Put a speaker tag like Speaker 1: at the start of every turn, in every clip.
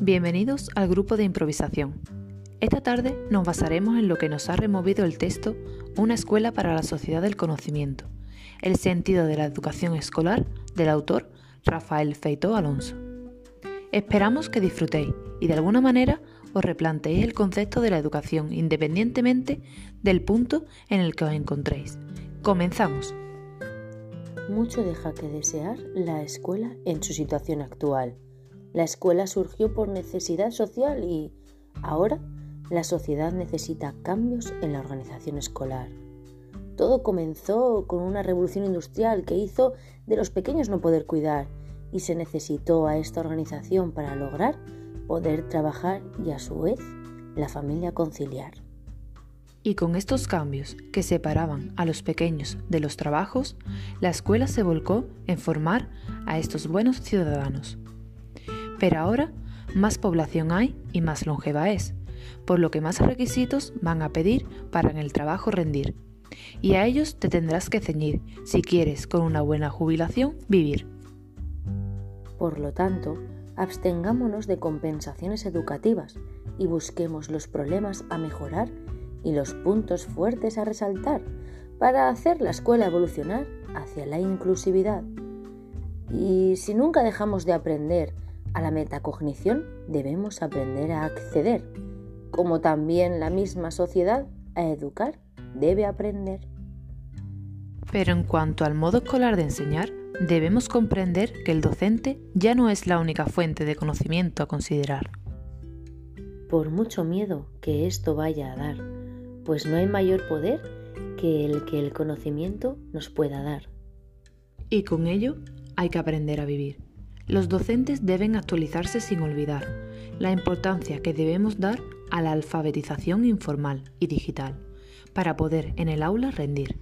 Speaker 1: Bienvenidos al grupo de improvisación. Esta tarde nos basaremos en lo que nos ha removido el texto Una escuela para la sociedad del conocimiento, el sentido de la educación escolar del autor Rafael Feito Alonso. Esperamos que disfrutéis y de alguna manera os replanteéis el concepto de la educación independientemente del punto en el que os encontréis. Comenzamos.
Speaker 2: Mucho deja que desear la escuela en su situación actual la escuela surgió por necesidad social y ahora la sociedad necesita cambios en la organización escolar. Todo comenzó con una revolución industrial que hizo de los pequeños no poder cuidar y se necesitó a esta organización para lograr poder trabajar y a su vez la familia conciliar.
Speaker 1: Y con estos cambios que separaban a los pequeños de los trabajos, la escuela se volcó en formar a estos buenos ciudadanos. Pero ahora más población hay y más longeva es, por lo que más requisitos van a pedir para en el trabajo rendir. Y a ellos te tendrás que ceñir si quieres con una buena jubilación vivir.
Speaker 2: Por lo tanto, abstengámonos de compensaciones educativas y busquemos los problemas a mejorar y los puntos fuertes a resaltar para hacer la escuela evolucionar hacia la inclusividad. Y si nunca dejamos de aprender a la metacognición debemos aprender a acceder, como también la misma sociedad a educar debe aprender.
Speaker 1: Pero en cuanto al modo escolar de enseñar, debemos comprender que el docente ya no es la única fuente de conocimiento a considerar.
Speaker 2: Por mucho miedo que esto vaya a dar, pues no hay mayor poder que el que el conocimiento nos pueda dar.
Speaker 1: Y con ello hay que aprender a vivir. Los docentes deben actualizarse sin olvidar la importancia que debemos dar a la alfabetización informal y digital para poder en el aula rendir.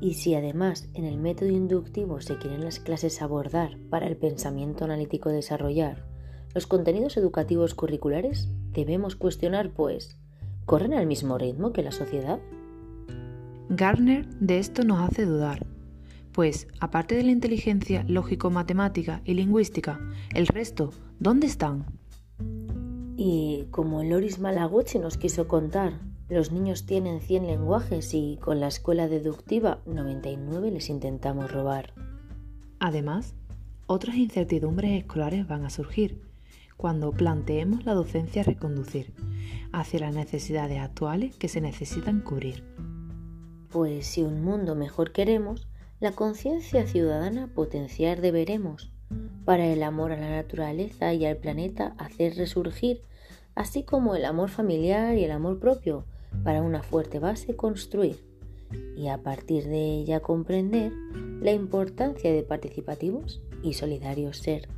Speaker 2: Y si además en el método inductivo se quieren las clases abordar para el pensamiento analítico desarrollar, los contenidos educativos curriculares debemos cuestionar pues, ¿corren al mismo ritmo que la sociedad?
Speaker 1: Garner de esto nos hace dudar pues, aparte de la inteligencia lógico-matemática y lingüística, el resto, ¿dónde están?
Speaker 2: Y como Loris Malaguchi nos quiso contar, los niños tienen 100 lenguajes y con la escuela deductiva 99 les intentamos robar.
Speaker 1: Además, otras incertidumbres escolares van a surgir cuando planteemos la docencia a reconducir hacia las necesidades actuales que se necesitan cubrir.
Speaker 2: Pues si un mundo mejor queremos, la conciencia ciudadana potenciar deberemos, para el amor a la naturaleza y al planeta hacer resurgir, así como el amor familiar y el amor propio, para una fuerte base construir, y a partir de ella comprender la importancia de participativos y solidarios ser.